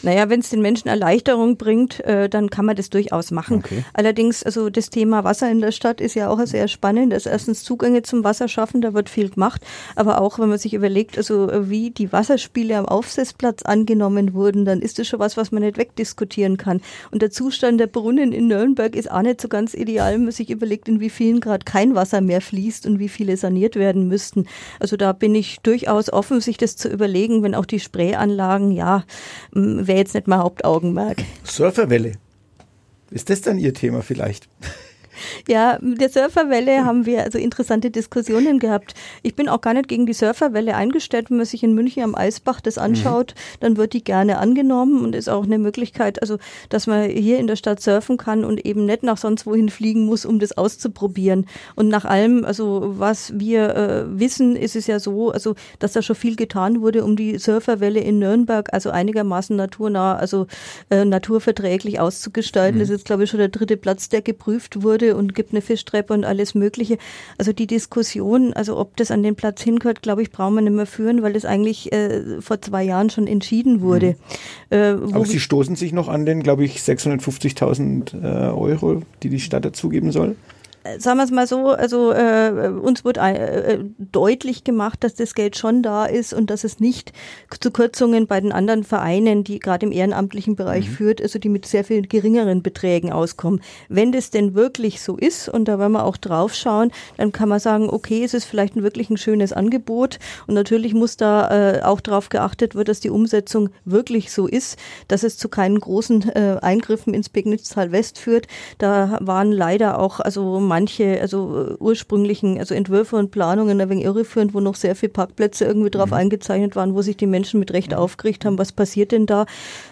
Naja, wenn es den Menschen Erleichterung bringt, äh, dann kann man das durchaus machen. Okay. Allerdings, also das Thema Wasser in der Stadt ist ja auch sehr spannend. Das erstens Zugänge zum Wasser schaffen, da wird viel gemacht. Aber auch, wenn man sich überlegt, also wie die Wasserspiele am Aufsetzplatz angenommen wurden, dann ist das schon was, was man nicht wegdiskutieren kann. Und der Zustand der Brunnen in Nürnberg ist auch nicht so ganz ideal, wenn man sich überlegt, in wie vielen Grad kein Wasser mehr fließt und wie viele saniert werden müssten. Also da bin ich durchaus offen, sich das zu überlegen, wenn auch die Sprayanlagen, ja, wäre jetzt nicht mein Hauptaugenmerk. Surferwelle. Ist das dann Ihr Thema vielleicht? Ja, mit der Surferwelle haben wir also interessante Diskussionen gehabt. Ich bin auch gar nicht gegen die Surferwelle eingestellt. Wenn man sich in München am Eisbach das anschaut, mhm. dann wird die gerne angenommen und ist auch eine Möglichkeit, also dass man hier in der Stadt surfen kann und eben nicht nach sonst wohin fliegen muss, um das auszuprobieren. Und nach allem, also was wir äh, wissen, ist es ja so, also dass da schon viel getan wurde, um die Surferwelle in Nürnberg also einigermaßen naturnah, also äh, naturverträglich auszugestalten. Mhm. Das ist jetzt glaube ich schon der dritte Platz, der geprüft wurde Schule und gibt eine Fischtreppe und alles Mögliche. Also die Diskussion, also ob das an den Platz hingehört, glaube ich, brauchen wir nicht mehr führen, weil das eigentlich äh, vor zwei Jahren schon entschieden wurde. Mhm. Äh, Aber Sie stoßen sich noch an den, glaube ich, 650.000 äh, Euro, die die Stadt dazugeben soll? Sagen wir es mal so, also äh, uns wird äh, deutlich gemacht, dass das Geld schon da ist und dass es nicht zu Kürzungen bei den anderen Vereinen, die gerade im ehrenamtlichen Bereich mhm. führt, also die mit sehr viel geringeren Beträgen auskommen. Wenn das denn wirklich so ist, und da werden wir auch drauf schauen, dann kann man sagen, okay, es ist vielleicht ein wirklich ein schönes Angebot und natürlich muss da äh, auch darauf geachtet wird, dass die Umsetzung wirklich so ist, dass es zu keinen großen äh, Eingriffen ins Pegnitztal West führt. Da waren leider auch also manche also äh, ursprünglichen also Entwürfe und Planungen ein wenig irreführend, wo noch sehr viele Parkplätze irgendwie drauf mhm. eingezeichnet waren, wo sich die Menschen mit Recht mhm. aufgeregt haben, was passiert denn da?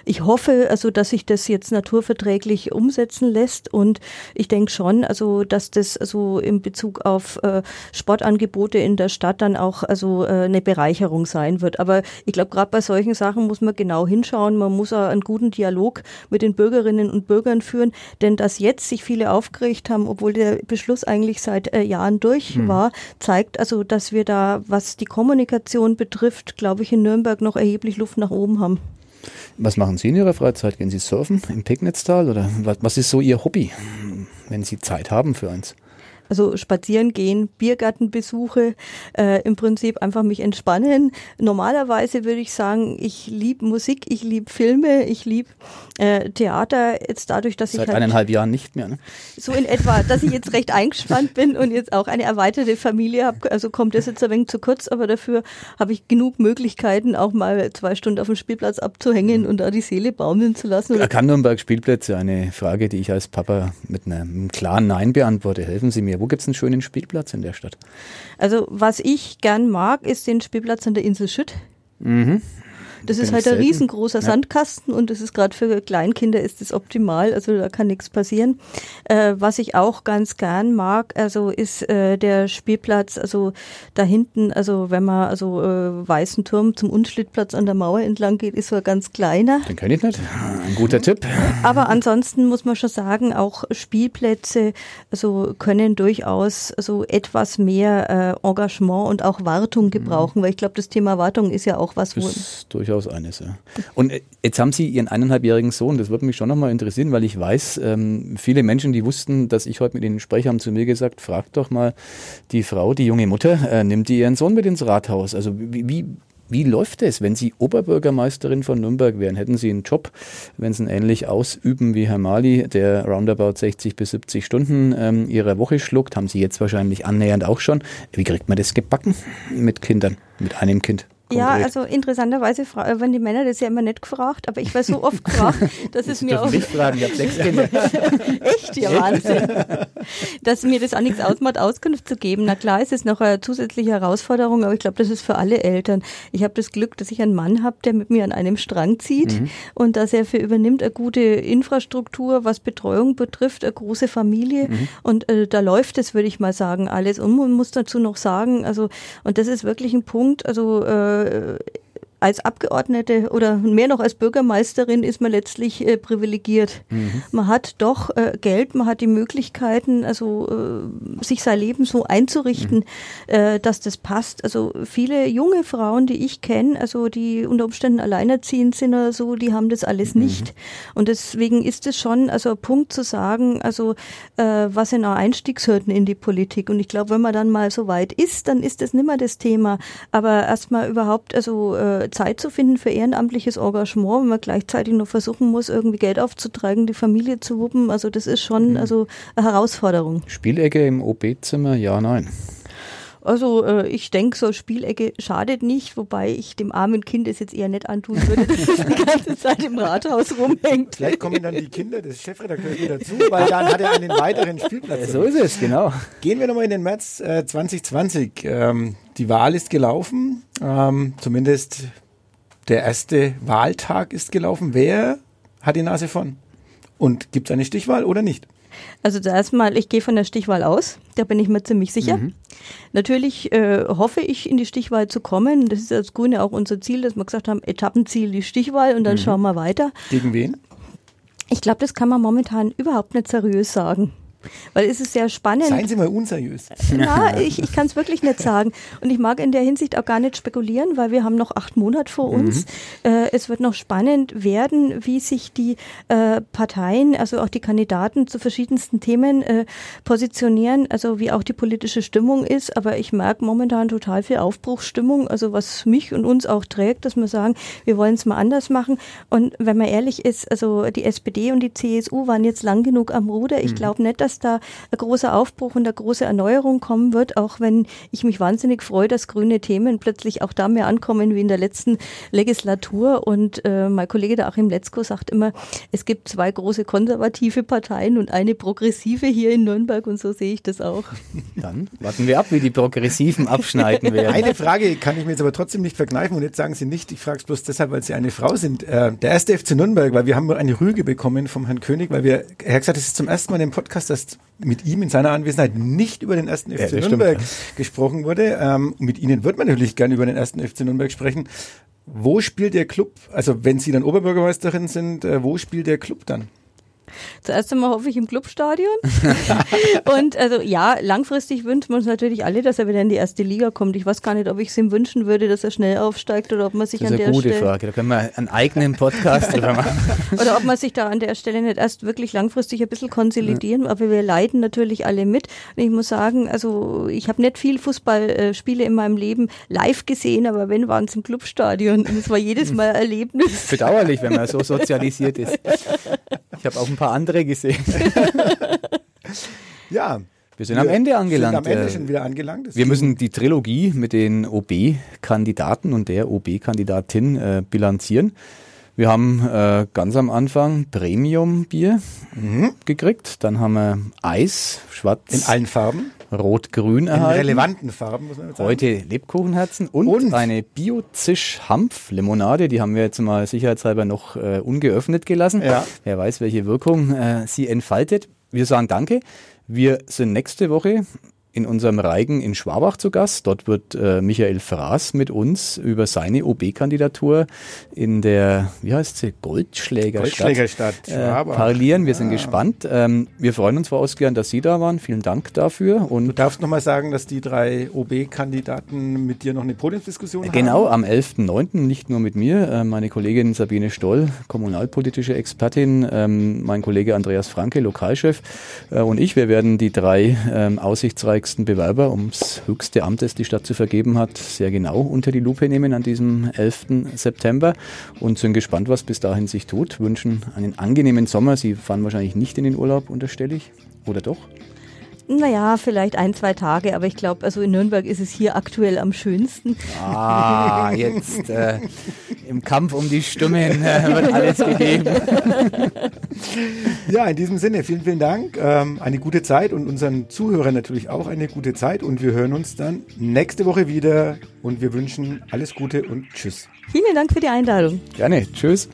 Ich hoffe also, dass sich das jetzt naturverträglich umsetzen lässt und ich denke schon, also dass das also in Bezug auf äh, Sportangebote in der Stadt dann auch also äh, eine Bereicherung sein wird. Aber ich glaube, gerade bei solchen Sachen muss man genau hinschauen. Man muss auch einen guten Dialog mit den Bürgerinnen und Bürgern führen, denn dass jetzt sich viele aufgeregt haben, obwohl der Beschluss eigentlich seit äh, Jahren durch hm. war, zeigt also, dass wir da, was die Kommunikation betrifft, glaube ich, in Nürnberg noch erheblich Luft nach oben haben. Was machen Sie in Ihrer Freizeit? Gehen Sie surfen im Pegnetztal oder was, was ist so Ihr Hobby, wenn Sie Zeit haben für eins? Also spazieren gehen, Biergartenbesuche, äh, im Prinzip einfach mich entspannen. Normalerweise würde ich sagen, ich liebe Musik, ich liebe Filme, ich liebe äh, Theater. Jetzt dadurch, dass Seit ich halt eineinhalb Jahren nicht mehr. Ne? So in etwa, dass ich jetzt recht eingespannt bin und jetzt auch eine erweiterte Familie habe. Also kommt das jetzt ein wenig zu kurz, aber dafür habe ich genug Möglichkeiten, auch mal zwei Stunden auf dem Spielplatz abzuhängen mhm. und da die Seele baumeln zu lassen. Kann Nürnberg Spielplätze? Eine Frage, die ich als Papa mit einem klaren Nein beantworte. Helfen Sie mir mir. Wo gibt es einen schönen Spielplatz in der Stadt? Also was ich gern mag, ist den Spielplatz an der Insel Schütt. Mhm. Das ist halt ein riesengroßer ja. Sandkasten und das ist gerade für Kleinkinder ist das optimal, also da kann nichts passieren. Äh, was ich auch ganz gern mag, also ist äh, der Spielplatz, also da hinten, also wenn man also äh, Weißen Turm zum Unschlittplatz an der Mauer entlang geht, ist so ein ganz kleiner. Den kenne ich nicht. Ein guter Tipp. Aber ansonsten muss man schon sagen, auch Spielplätze also können durchaus so also etwas mehr äh, Engagement und auch Wartung gebrauchen, mhm. weil ich glaube, das Thema Wartung ist ja auch was, wo durchaus durchaus eines. Ja. Und äh, jetzt haben Sie Ihren eineinhalbjährigen Sohn, das würde mich schon nochmal interessieren, weil ich weiß, ähm, viele Menschen, die wussten, dass ich heute mit Ihnen spreche, haben zu mir gesagt, frag doch mal die Frau, die junge Mutter, äh, nimmt die ihren Sohn mit ins Rathaus? Also wie, wie wie läuft es, wenn Sie Oberbürgermeisterin von Nürnberg wären? Hätten Sie einen Job, wenn Sie ihn ähnlich ausüben wie Herr Mali, der roundabout 60 bis 70 Stunden ähm, Ihrer Woche schluckt? Haben Sie jetzt wahrscheinlich annähernd auch schon. Wie kriegt man das gebacken mit Kindern, mit einem Kind? Konkret. Ja, also interessanterweise äh, werden die Männer das ja immer nicht gefragt, aber ich war so oft gefragt, dass es mir auch. Nicht fragen, ich habe sechs Kinder. Echt, ja Wahnsinn. dass mir das auch nichts ausmacht, Auskunft zu geben. Na klar, ist es noch eine zusätzliche Herausforderung, aber ich glaube, das ist für alle Eltern. Ich habe das Glück, dass ich einen Mann habe, der mit mir an einem Strang zieht mhm. und dass er für übernimmt eine gute Infrastruktur, was Betreuung betrifft, eine große Familie mhm. und äh, da läuft es, würde ich mal sagen, alles. Und man muss dazu noch sagen, also und das ist wirklich ein Punkt, also äh, euh, als Abgeordnete oder mehr noch als Bürgermeisterin ist man letztlich äh, privilegiert. Mhm. Man hat doch äh, Geld, man hat die Möglichkeiten, also äh, sich sein Leben so einzurichten, mhm. Äh, dass das passt. Also viele junge Frauen, die ich kenne, also die unter Umständen alleinerziehend sind oder so, die haben das alles mhm. nicht. Und deswegen ist es schon also ein Punkt zu sagen, also äh, was sind auch Einstiegshürden in die Politik. Und ich glaube, wenn man dann mal so weit ist, dann ist das nicht mehr das Thema. Aber erstmal überhaupt also äh, Zeit zu finden für ehrenamtliches Engagement, wenn man gleichzeitig noch versuchen muss, irgendwie Geld aufzutragen, die Familie zu wuppen. Also das ist schon mhm. also eine Herausforderung. Spielecke im OB-Zimmer, ja, nein. Also äh, ich denke, so Spielecke schadet nicht, wobei ich dem armen Kind es jetzt eher nicht antun würde, dass es die ganze Zeit im Rathaus rumhängt. Vielleicht kommen dann die Kinder des Chefredakteurs wieder dazu, weil dann hat er einen weiteren Spielplatz. So ist es, genau. Gehen wir nochmal in den März äh, 2020. Ähm, die Wahl ist gelaufen, ähm, zumindest der erste Wahltag ist gelaufen. Wer hat die Nase von? Und gibt es eine Stichwahl oder nicht? Also zuerst mal, ich gehe von der Stichwahl aus, da bin ich mir ziemlich sicher. Mhm. Natürlich äh, hoffe ich, in die Stichwahl zu kommen. Das ist als Grüne auch unser Ziel, dass wir gesagt haben, Etappenziel die Stichwahl und dann mhm. schauen wir weiter. Gegen wen? Ich glaube, das kann man momentan überhaupt nicht seriös sagen. Weil es ist sehr spannend. Seien Sie mal unseriös. Ja, ich, ich kann es wirklich nicht sagen. Und ich mag in der Hinsicht auch gar nicht spekulieren, weil wir haben noch acht Monate vor uns. Mhm. Äh, es wird noch spannend werden, wie sich die äh, Parteien, also auch die Kandidaten zu verschiedensten Themen äh, positionieren, also wie auch die politische Stimmung ist. Aber ich merke momentan total viel Aufbruchsstimmung, also was mich und uns auch trägt, dass wir sagen, wir wollen es mal anders machen. Und wenn man ehrlich ist, also die SPD und die CSU waren jetzt lang genug am Ruder. Ich mhm. glaube nicht, dass da ein großer Aufbruch und eine große Erneuerung kommen wird, auch wenn ich mich wahnsinnig freue, dass grüne Themen plötzlich auch da mehr ankommen wie in der letzten Legislatur. Und äh, mein Kollege der Achim Letzko sagt immer, es gibt zwei große konservative Parteien und eine progressive hier in Nürnberg und so sehe ich das auch. Dann warten wir ab, wie die Progressiven abschneiden werden. Eine Frage kann ich mir jetzt aber trotzdem nicht verkneifen und jetzt sagen Sie nicht, ich frage es bloß deshalb, weil Sie eine Frau sind. Äh, der erste FC Nürnberg, weil wir haben eine Rüge bekommen vom Herrn König, weil wir, er hat gesagt, es ist zum ersten Mal im Podcast, dass mit ihm in seiner Anwesenheit nicht über den ersten FC ja, Nürnberg stimmt. gesprochen wurde. Ähm, mit Ihnen wird man natürlich gerne über den ersten FC Nürnberg sprechen. Wo spielt der Club, also wenn Sie dann Oberbürgermeisterin sind, äh, wo spielt der Club dann? Zuerst einmal hoffe ich im Clubstadion. und also ja, langfristig wünschen wir uns natürlich alle, dass er wieder in die erste Liga kommt. Ich weiß gar nicht, ob ich es ihm wünschen würde, dass er schnell aufsteigt oder ob man sich an der Stelle. Das ist eine gute Frage. Da können wir einen eigenen Podcast drüber machen. oder ob man sich da an der Stelle nicht erst wirklich langfristig ein bisschen konsolidieren. Ja. Aber wir leiden natürlich alle mit. Und ich muss sagen, also ich habe nicht viel Fußballspiele in meinem Leben live gesehen, aber wenn waren es im Clubstadion. Und es war jedes Mal ein Erlebnis. Bedauerlich, wenn man so sozialisiert ist. Ich habe auch ein paar andere gesehen. ja. Wir sind wir am Ende angelangt. Sind am Ende schon wieder angelangt. wir müssen die Trilogie mit den OB-Kandidaten und der OB-Kandidatin äh, bilanzieren. Wir haben äh, ganz am Anfang Premium-Bier mhm. gekriegt. Dann haben wir Eis, schwarz. In allen Farben. Rot-Grün erhalten. In relevanten Farben, muss man sagen. Heute Lebkuchenherzen und, und? eine Bio-Zisch-Hanf-Limonade. Die haben wir jetzt mal sicherheitshalber noch äh, ungeöffnet gelassen. Ja. Wer weiß, welche Wirkung äh, sie entfaltet. Wir sagen Danke. Wir sind nächste Woche in unserem Reigen in Schwabach zu Gast. Dort wird äh, Michael Fraß mit uns über seine OB-Kandidatur in der, wie heißt sie, Goldschlägerstadt, Goldschlägerstadt äh, parlieren. Wir sind ah. gespannt. Ähm, wir freuen uns, Frau Ausgern, dass Sie da waren. Vielen Dank dafür. Und du darfst nochmal sagen, dass die drei OB-Kandidaten mit dir noch eine Podiumsdiskussion äh, haben? Genau, am 11.09. nicht nur mit mir, äh, meine Kollegin Sabine Stoll, kommunalpolitische Expertin, ähm, mein Kollege Andreas Franke, Lokalchef äh, und ich. Wir werden die drei ähm, aussichtsreichen nächsten Bewerber ums höchste Amt, das die Stadt zu vergeben hat, sehr genau unter die Lupe nehmen an diesem 11. September und sind gespannt, was bis dahin sich tut. Wünschen einen angenehmen Sommer. Sie fahren wahrscheinlich nicht in den Urlaub, unterstelle ich. Oder doch? Naja, vielleicht ein, zwei Tage, aber ich glaube, also in Nürnberg ist es hier aktuell am schönsten. Ah, jetzt äh, im Kampf um die Stimmen äh, wird alles gegeben. Ja, in diesem Sinne, vielen, vielen Dank. Ähm, eine gute Zeit und unseren Zuhörern natürlich auch eine gute Zeit und wir hören uns dann nächste Woche wieder und wir wünschen alles Gute und Tschüss. Vielen Dank für die Einladung. Gerne, Tschüss.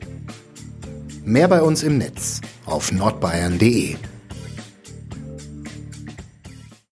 Mehr bei uns im Netz auf nordbayern.de